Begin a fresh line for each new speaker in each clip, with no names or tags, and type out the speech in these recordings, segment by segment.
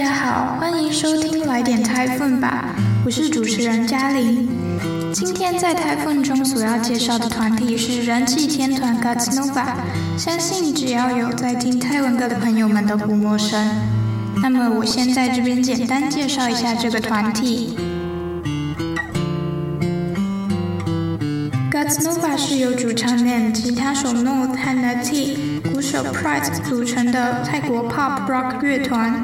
大家好，欢迎收听来点泰粉吧，我是主持人嘉玲。今天在泰粉中所要介绍的团体是人气天团 Gods Nova，相信只要有在听泰文歌的朋友们都不陌生。那么我先在这边简单介绍一下这个团体。Gods Nova 是由主唱 NAM、吉他手 North 和 Nat、鼓手 Pride 组成的泰国 Pop Rock 乐团。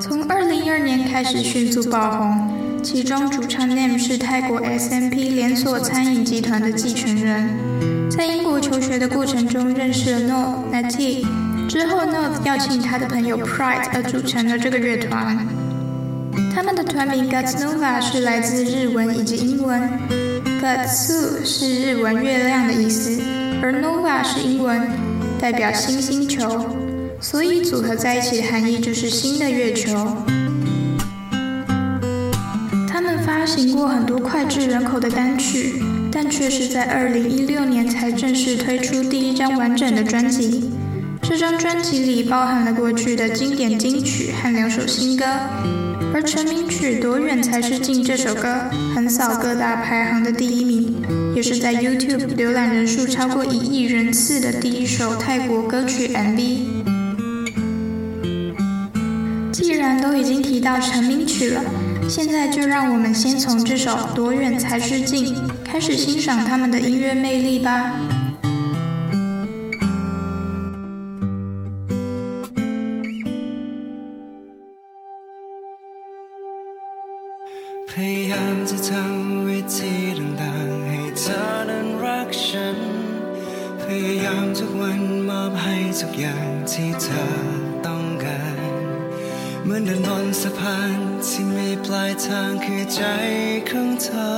从二零一二年开始迅速爆红，其中主唱 Name 是泰国 SMP 连锁餐饮集团的继承人，在英国求学的过程中认识了 North Natty，之后 North 邀请他的朋友 Pride 而组成了这个乐团。他们的团名 Gods Nova 是来自日文以及英文，Got Su 是日文月亮的意思，而 Nova 是英文，代表新星球。所以组合在一起的含义就是新的月球。他们发行过很多脍炙人口的单曲，但却是在二零一六年才正式推出第一张完整的专辑。这张专辑里包含了过去的经典金曲和两首新歌，而成名曲《多远才是近》这首歌横扫各大排行的第一名，也是在 YouTube 浏览人数超过一亿人次的第一首泰国歌曲 MV。已经提到成名曲了，现在就让我们先从这首《多远才是近》开始欣赏他们的音乐魅力吧。
มือนเดินบนสะพานที่มีปลายทางคือใจของเธอ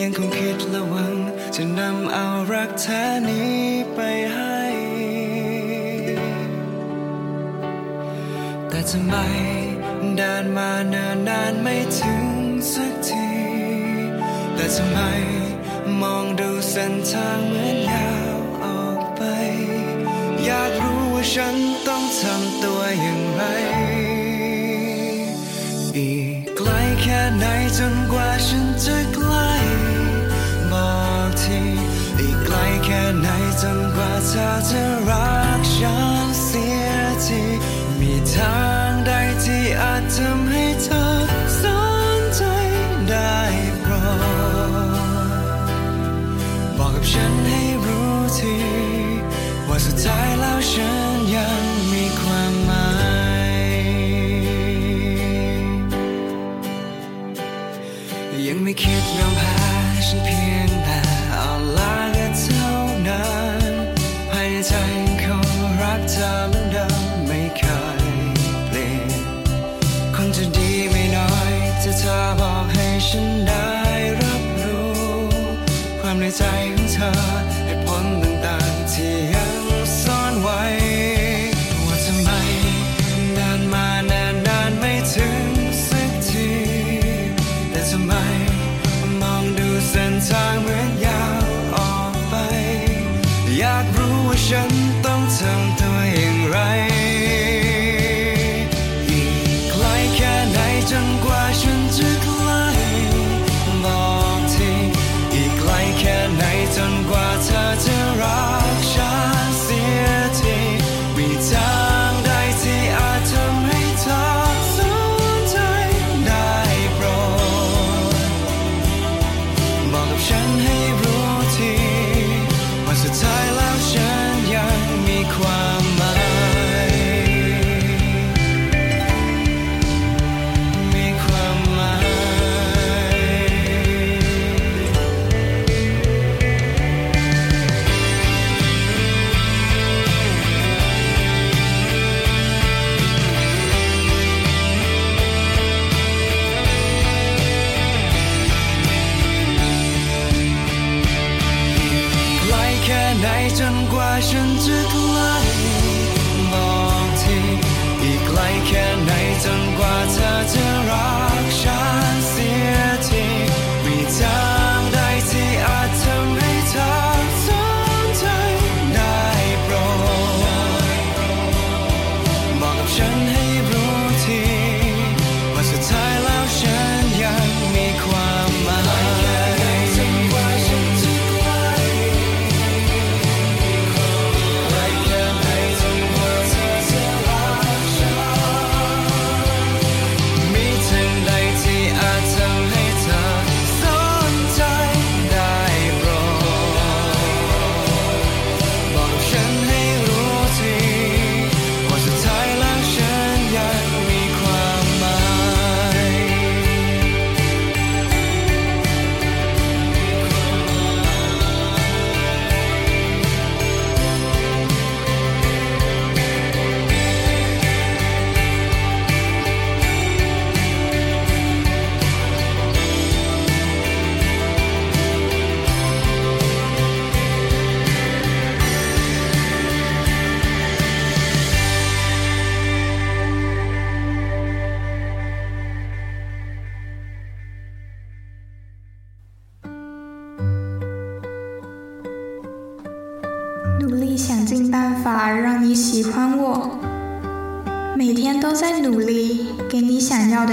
ยังคงคิดและหวัง จะนำเอารักแท้นี้ไปให้ แต่ทำไมเดินมาเนิ่นนานไม่ถึงสักที แต่ทำไมมองดูเส้นทางเหมือนยาวออกไป อยากรู้ว่าฉันต้องทำตัวอย่างไร ไหนจนกว่าฉันจะใกล้บอกทีอีกไกลแค่ไหนจนกว่าเธอจะรักฉันเสียทีมีทาง ยังไม่คิดยอมแพ้ฉันเพียงแต่เอาลาก็เท่า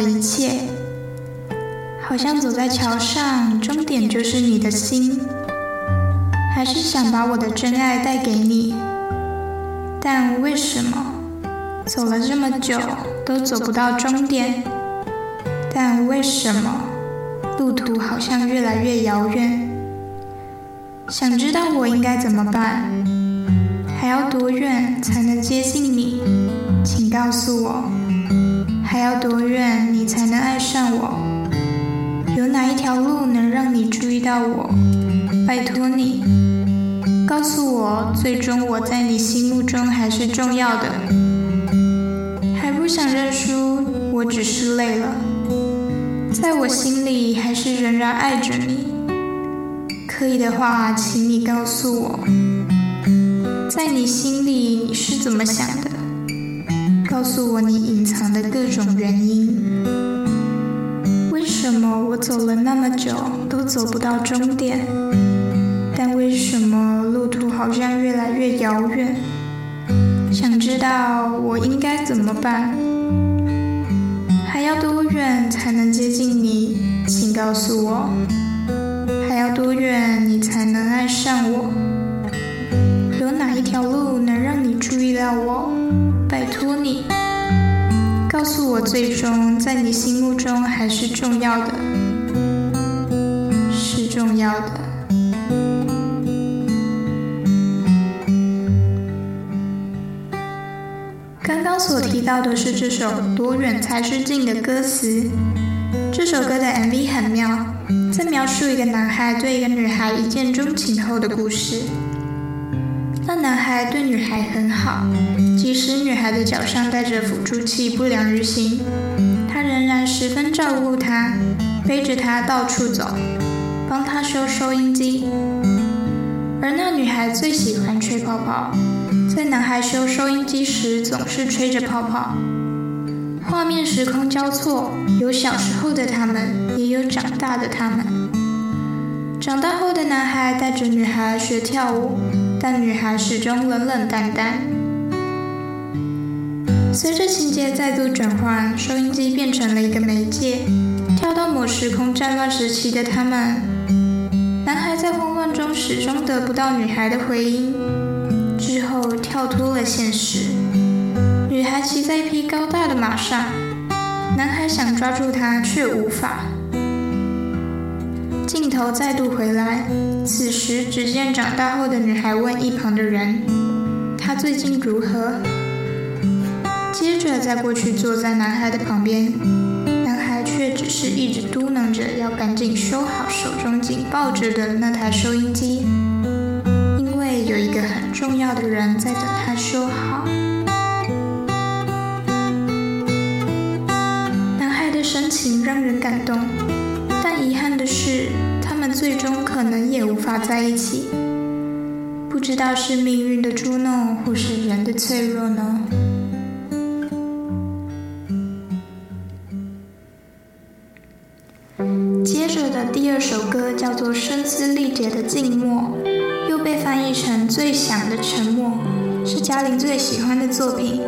的一切，好像走在桥上，终点就是你的心，还是想把我的真爱带给你，但为什么走了这么久都走不到终点？但为什么路途好像越来越遥远？想知道我应该怎么办？还要多远才能接近你？请告诉我。还要多远你才能爱上我？有哪一条路能让你注意到我？拜托你，告诉我，最终我在你心目中还是重要的。还不想认输，我只是累了。在我心里还是仍然爱着你。可以的话，请你告诉我，在你心里你是怎么想的？告诉我你隐藏的各种原因。为什么我走了那么久都走不到终点？但为什么路途好像越来越遥远？想知道我应该怎么办？还要多远才能接近你？请告诉我。还要多远你才能爱上我？有哪一条路能让你注意到我？你，告诉我，最终在你心目中还是重要的，是重要的。刚刚所提到的是这首《多远才是近》的歌词。这首歌的 MV 很妙，在描述一个男孩对一个女孩一见钟情后的故事。那男孩对女孩很好，即使女孩的脚上带着辅助器不良于行，他仍然十分照顾她，背着她到处走，帮她修收音机。而那女孩最喜欢吹泡泡。在男孩修收音机时，总是吹着泡泡。画面时空交错，有小时候的他们，也有长大的他们。长大后的男孩带着女孩学跳舞，但女孩始终冷冷淡淡。随着情节再度转换，收音机变成了一个媒介，跳到某时空战乱时期的他们。男孩在慌乱中始终得不到女孩的回应。之后跳脱了现实，女孩骑在一匹高大的马上，男孩想抓住她却无法。镜头再度回来，此时只见长大后的女孩问一旁的人：“她最近如何？”接着再过去坐在男孩的旁边，男孩却只是一直嘟囔着要赶紧修好手中紧抱着的那台收音机。因为有一个很重要的人在等他修好。男孩的深情让人感动，但遗憾的是，他们最终可能也无法在一起。不知道是命运的捉弄，或是人的脆弱呢？第二首歌叫做《声嘶力竭的静默》。又被翻译成“最响的沉默”，是嘉玲最喜欢的作品。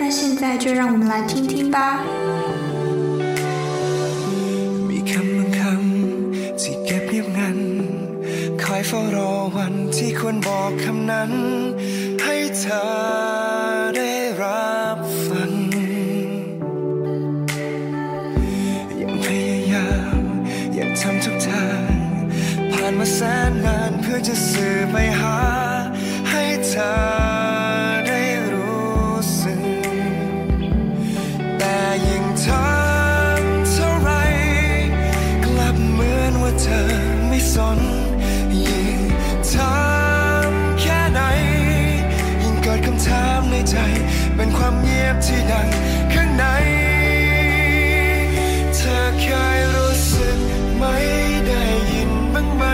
那现在就让我们来听听吧。
นนานเพื่อจะสื่อไปหา ให้เธอได้รู้สึก แต่ยิ่งทำเท่าไร กลับเหมือนว่าเธอไม่สน ยิ่งทำแค่ไหน ยิ่งเกิดคำถามในใจ เป็นความเงียบที่ดังข้างในเธอเคยรู้สึกไหมได้ยินบ้างไหม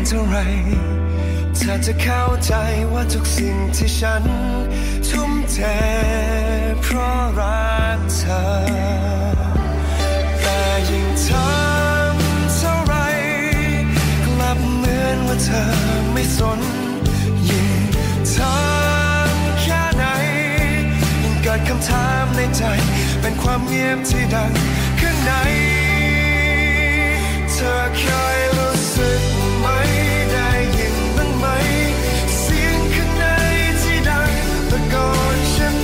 านเท่าไรเธอจะเข้าใจว่าทุกสิ่งที่ฉัน ทุ่มเทเพราะรักเธอ แต่ยิ่งทำเท่าไร กลับเหมือนว่าเธอไม่สน ยิ่งทำแค่ไหน ยิ่งเกิดคำถามในใจ เป็นความเงียบที่ดังข้างใน ฉัน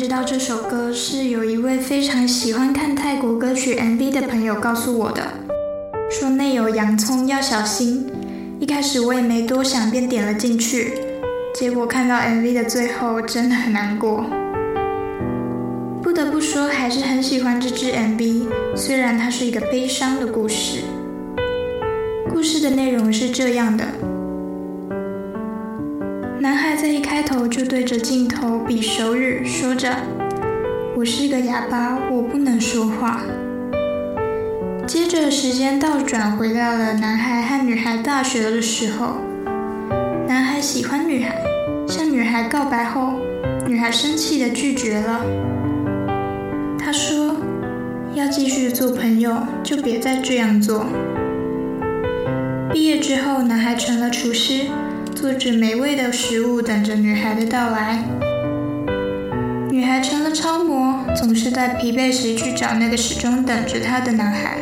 知道这首歌是有一位非常喜欢看泰国歌曲 MV 的朋友告诉我的，说内有洋葱要小心。一开始我也没多想，便点了进去，结果看到 MV 的最后，真的很难过。不得不说，还是很喜欢这支 MV，虽然它是一个悲伤的故事。故事的内容是这样的。男孩在一开头就对着镜头比手语，说着：“我是个哑巴，我不能说话。”接着时间倒转，回到了男孩和女孩大学的时候。男孩喜欢女孩，向女孩告白后，女孩生气的拒绝了。他说：“要继续做朋友，就别再这样做。”毕业之后，男孩成了厨师。做着美味的食物，等着女孩的到来。女孩成了超模，总是在疲惫时去找那个始终等着她的男孩。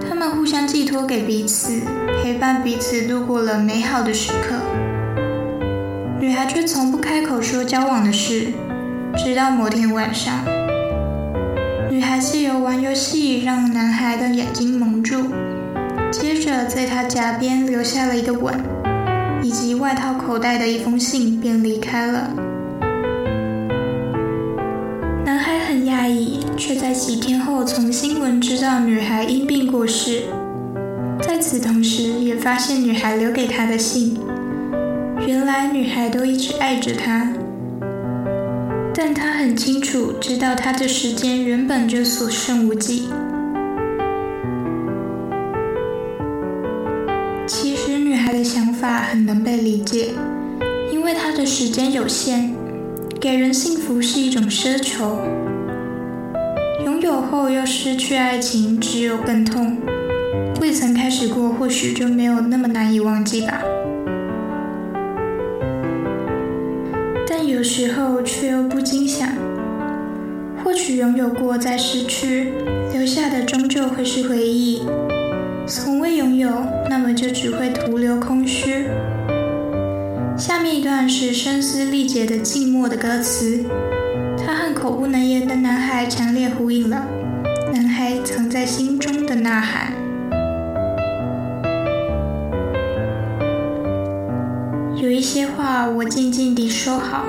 他们互相寄托给彼此，陪伴彼此度过了美好的时刻。女孩却从不开口说交往的事，直到某天晚上，女孩借由玩游戏让男孩的眼睛蒙住，接着在他颊边留下了一个吻。以及外套口袋的一封信，便离开了。男孩很讶异，却在几天后从新闻知道女孩因病过世。在此同时，也发现女孩留给他的信。原来女孩都一直爱着他，但他很清楚知道他的时间原本就所剩无几。想法很能被理解，因为他的时间有限，给人幸福是一种奢求。拥有后又失去爱情，只有更痛。未曾开始过，或许就没有那么难以忘记吧。但有时候却又不禁想，或许拥有过再失去，留下的终究会是回忆；从未拥有，那么就只会徒留空虚。下面一段是声嘶力竭的静默的歌词，它和口不能言的男孩强烈呼应了，男孩藏在心中的呐喊。有一些话我静静地收好，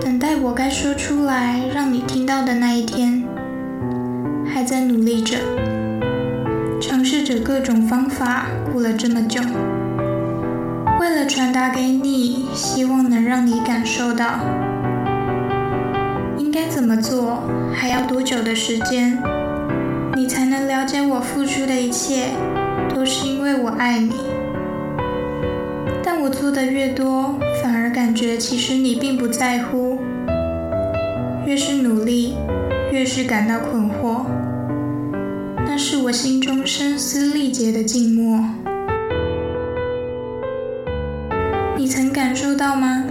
等待我该说出来让你听到的那一天。还在努力着，着各种方法，过了这么久，为了传达给你，希望能让你感受到。应该怎么做？还要多久的时间，你才能了解我付出的一切，都是因为我爱你。但我做的越多，反而感觉其实你并不在乎。越是努力，越是感到困惑。是我心中声嘶力竭的静默。你曾感受到吗？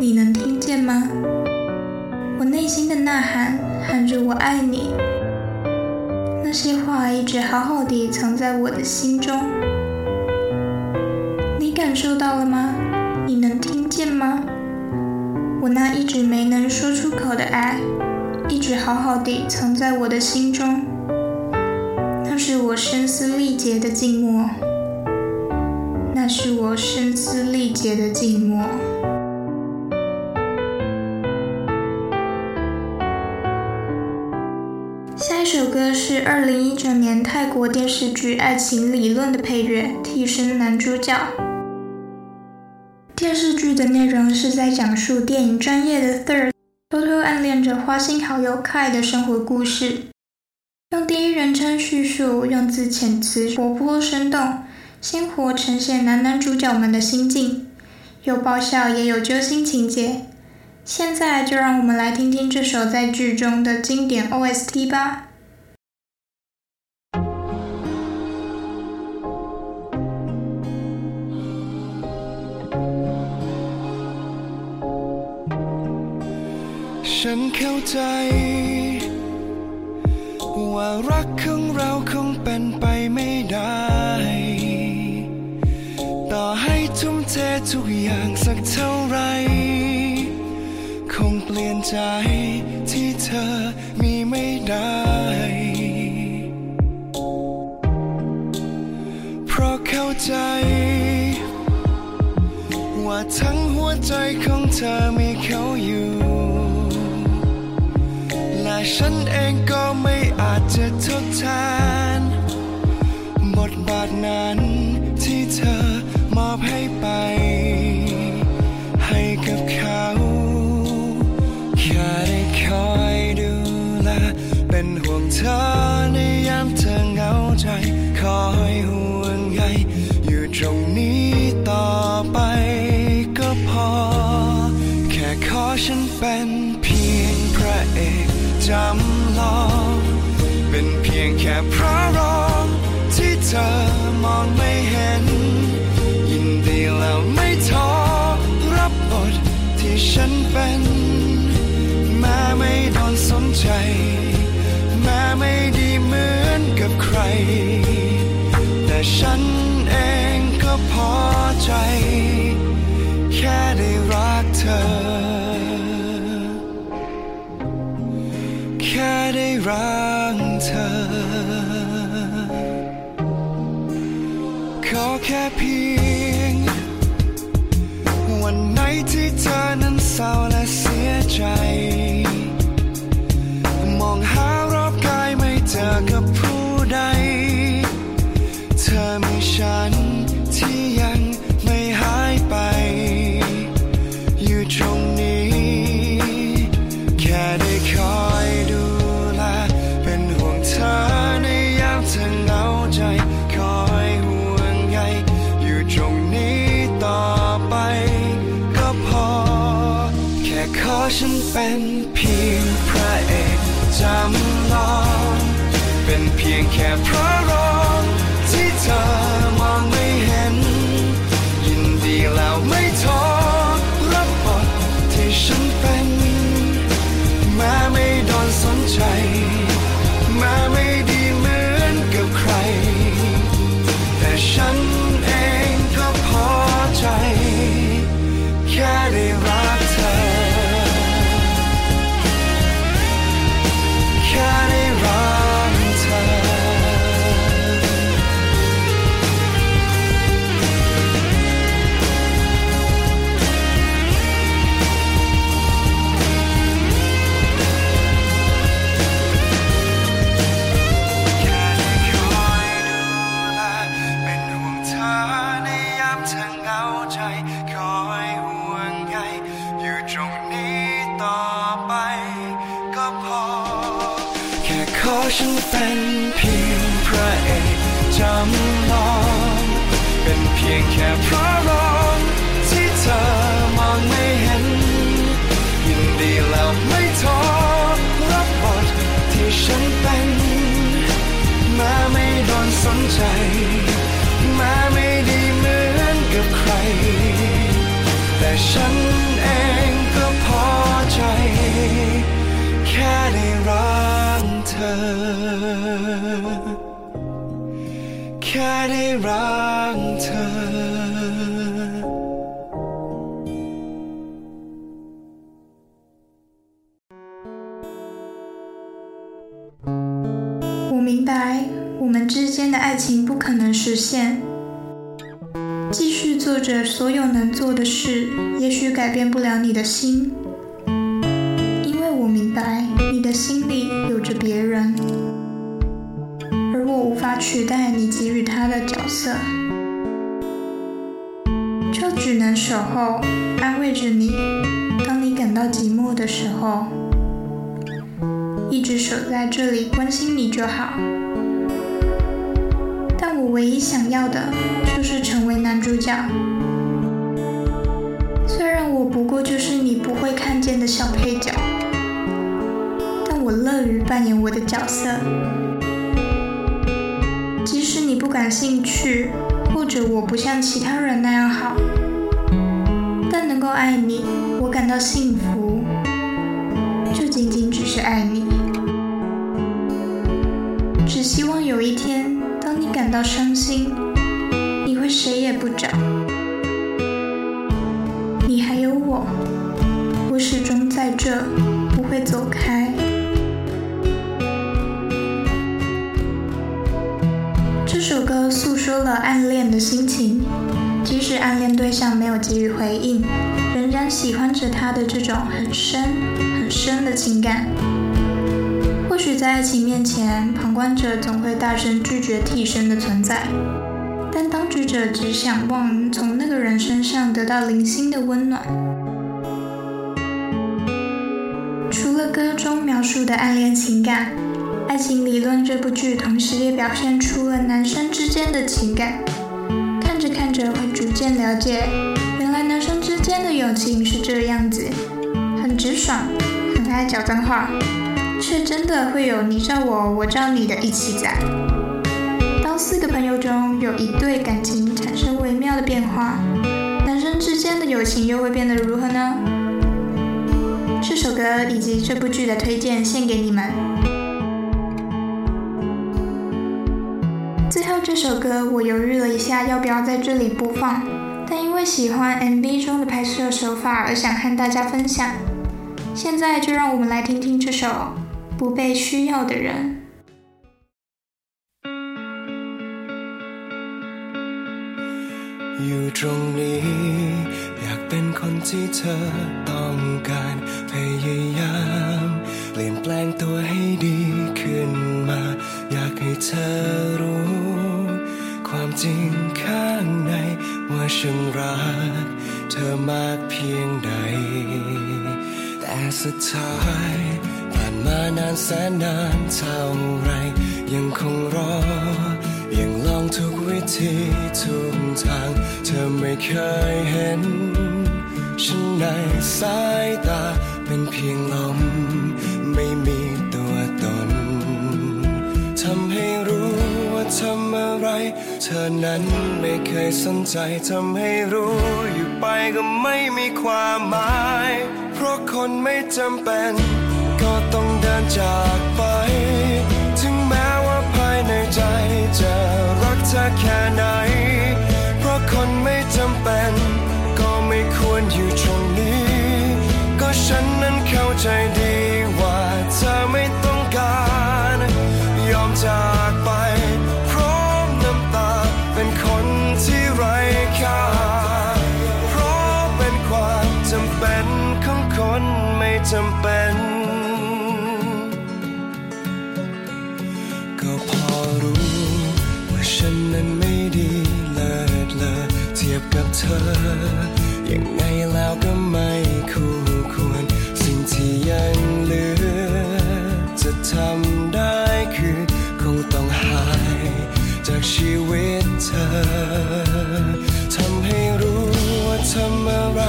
你能听见吗？我内心的呐喊，喊着我爱你。那些话一直好好地藏在我的心中。你感受到了吗？你能听见吗？我那一直没能说出口的爱，一直好好地藏在我的心中。是我声嘶力竭的静默。那是我声嘶力竭的静默。下一首歌是二零一九年泰国电视剧《爱情理论》的配乐，替身男主角。电视剧的内容是在讲述电影专业的 Third 偷偷暗恋着花心好友 Kai 的生活故事，用第一人称叙述，用字遣词活泼生动，鲜活呈现男男主角们的心境，有爆笑也有揪心情节。现在就让我们来听听这首在剧中的经典 OST 吧。
ฉันเข้าใจ ว่ารักของเราคงเป็นไปไม่ได้ ต่อให้ทุ่มเททุกอย่างสักเท่าไร คงเปลี่ยนใจที่เธอมีไม่ได้ เพราะเข้าใจ ว่าทั้งหัวใจของเธอมีเขาอยู่แต่ฉันเองก็ไม่ อาจจะทดแทน บทบาทนั้นที่เธอมอบให้ไป ให้กับเขาแค่ได้คอยดูแลเป็นห่วงเธอในยามเธอเหงาใจ คอยห่วงใยอยู่ตรงนี้ต่อไปก็พอ แค่ขอฉันเป็นเพียงพระเอกจำลอง เป็นเพียงแค่พระรองที่เธอมองไม่เห็น ยินดีแล้วไม่ท้อรับบทที่ฉันเป็นแม้ไม่โดนสนใจ แม้ไม่ดีเหมือนกับใคร แต่ฉันเองก็พอใจ แค่ได้รักเธอ แค่ได้รัก เฉันเป็นม้ไม่โดนสนใจม้ไม่ดีเหมือนกับใคร แต่ฉันเองก็พอใจ แค่ได้รักเธอ แค่ได้รักเธอ
的爱情不可能实现。继续做着所有能做的事，也许改变不了你的心，因为我明白你的心里有着别人，而我无法取代你给予他的角色，就只能守候，安慰着你，当你感到寂寞的时候。一直守在这里关心你就好，我唯一想要的就是成为男主角。虽然我不过就是你不会看见的小配角，但我乐于扮演我的角色。即使你不感兴趣，或者我不像其他人那样好，但能够爱你，我感到幸福，就仅仅只是爱你。只希望有一天，感到伤心，你会谁也不找，你还有我，我始终在这，不会走开。这首歌诉说了暗恋的心情，即使暗恋对象没有给予回应，仍然喜欢着他的这种很深很深的情感。或许在爱情面前，旁观者总会大声拒绝替身的存在，但当局者只想望从那个人身上得到零星的温暖。除了歌中描述的暗恋情感，《爱情理论》这部剧同时也表现出了男生之间的情感。看着看着，会逐渐了解，原来男生之间的友情是这样子，很直爽，很爱讲脏话。却真的会有你罩我，我罩你的一起在。当四个朋友中有一对感情产生微妙的变化，男生之间的友情又会变得如何呢？这首歌以及这部剧的推荐献给你们。最后这首歌我犹豫了一下，要不要在这里播放，但因为喜欢 MV 中的拍摄手法而想和大家分享。现在就让我们来听听这首。不被需要的人。
อยู่ตรงนี้ อยากเป็นคนที่เธอต้องการพยายามเปลี่ยนแปลงตัวให้ดีขึ้นมา อยากให้เธอรู้ ความจริงข้างในว่าฉันรัก เธอมากเพียงใด แต่สุดท้าย ผ่านมานาน ย แสนนานเท่าไร ยังคงรอ ยังลองทุกวิธีทุกทาง เธอไม่เคยเห็น ฉันในสายตาเป็นเพียงลม ไม่มีตัวตนทำให้รู้ว่าทำอะไร เธอนั้นไม่เคยสนใจทำให้รู้อยู่ไปก็ไม่มีความหมาย เพราะคนไม่จำเป็น จากไป ถึงแม้ว่าภายในใจจะรักเธอแค่ไหน เพราะคนไม่จำเป็น ก็ไม่ควรอยู่ตรงนี้ ก็ฉันนั้นเข้าใจดี ยบกับเธอ ยังไงแล้วก็ไม่คู่ควร สิ่งที่ยังเหลือ จะทำได้คือคงต้องหาย จากชีวิตเธอ ทำให้รู้ว่าทำอะไร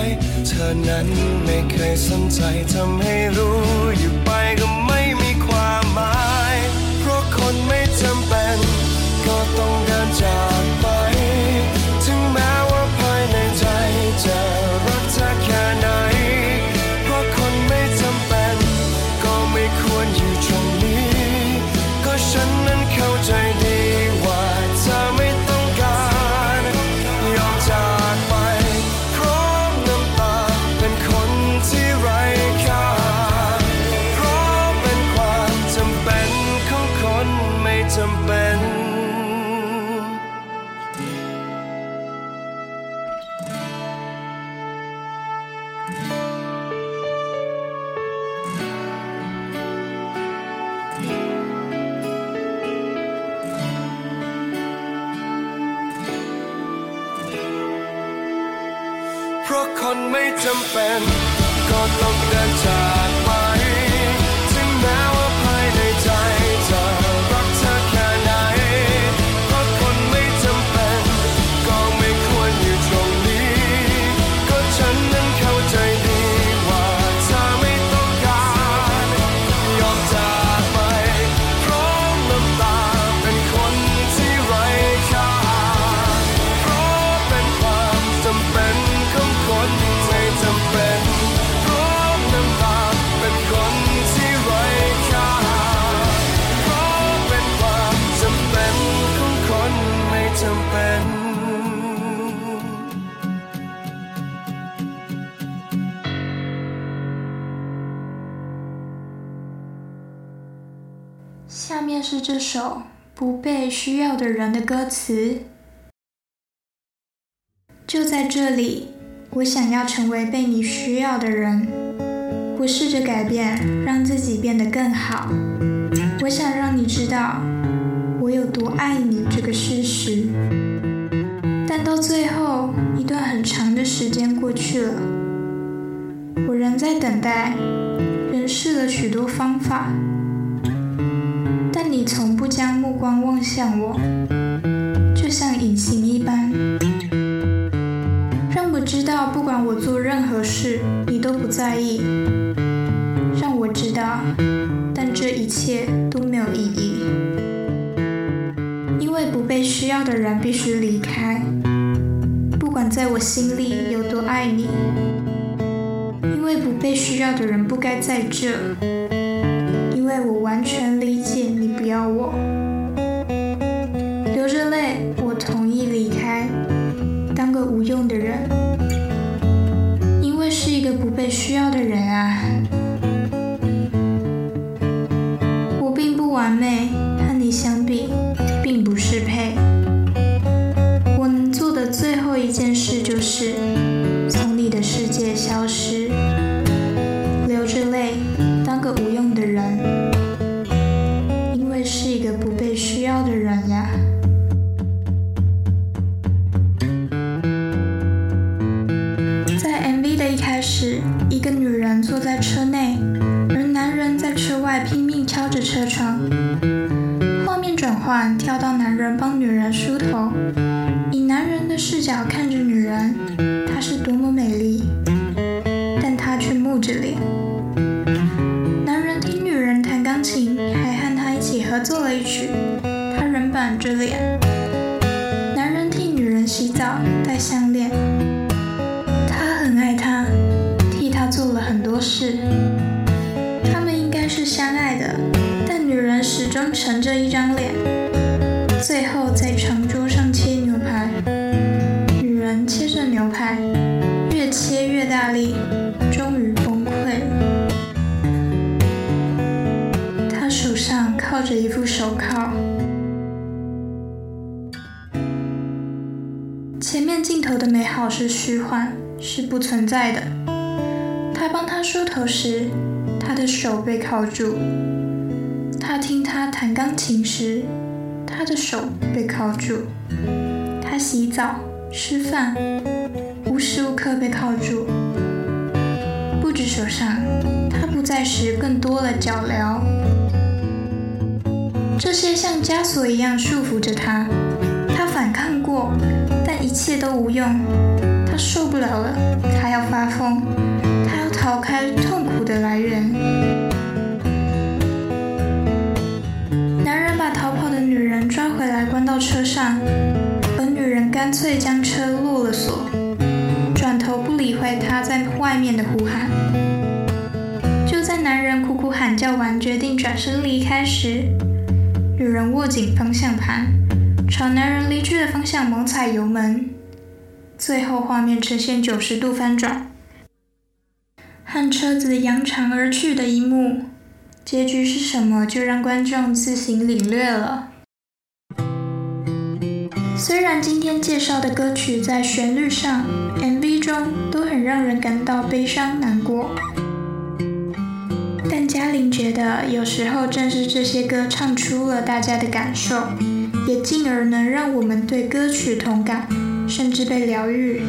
เธอนั้นไม่เคยสนใจทำให้รู้อยู่ไปก็ไม่มีความหมาย เพราะคนไม่จำเป็น ก็ต้องเดินจากไป จ
首《不被需要的人》的歌词。就在这里，我想要成为被你需要的人。我试着改变，让自己变得更好。我想让你知道我有多爱你这个事实。但到最后，一段很长的时间过去了，我仍在等待，仍试了许多方法。但你从不将目光望向我，就像隐形一般，让我知道不管我做任何事，你都不在意。让我知道，但这一切都没有意义，因为不被需要的人必须离开，不管在我心里有多爱你，因为不被需要的人不该在这。因为我完全理解人的视角看着女人，她是多么美丽，但她却木着脸。男人听女人弹钢琴，还和她一起合作了一曲，他仍板着脸。男人替女人洗澡，戴项链，他很爱她，替她做了很多事。他们应该是相爱的，但女人始终沉着一张脸。是虚幻，是不存在的。他帮他梳头时，他的手被铐住；他听他弹钢琴时，他的手被铐住；他洗澡、吃饭，无时无刻被铐住。不止手上，他不在时更多了脚镣。这些像枷锁一样束缚着他。他反抗过，但一切都无用。他受不了了，他要发疯。他要逃开痛苦的来源。男人把逃跑的女人抓回来，关到车上，而女人干脆将车落了锁，转头不理会他在外面的呼喊。就在男人苦苦喊叫完，决定转身离开时，女人握紧方向盘，朝男人离去的方向猛踩油门，最后画面呈现九十度翻转。和车子扬长而去的一幕，结局是什么？就让观众自行领略了。虽然今天介绍的歌曲在旋律上、MV 中都很让人感到悲伤难过，但嘉玲觉得，有时候正是这些歌唱出了大家的感受，也进而能让我们对歌曲同感，甚至被疗愈。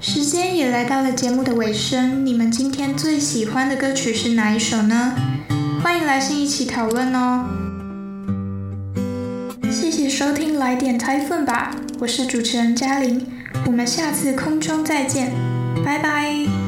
时间也来到了节目的尾声，你们今天最喜欢的歌曲是哪一首呢？欢迎来信一起讨论哦。谢谢收听，来点 Typhoon 吧，我是主持人嘉玲，我们下次空中再见，拜拜。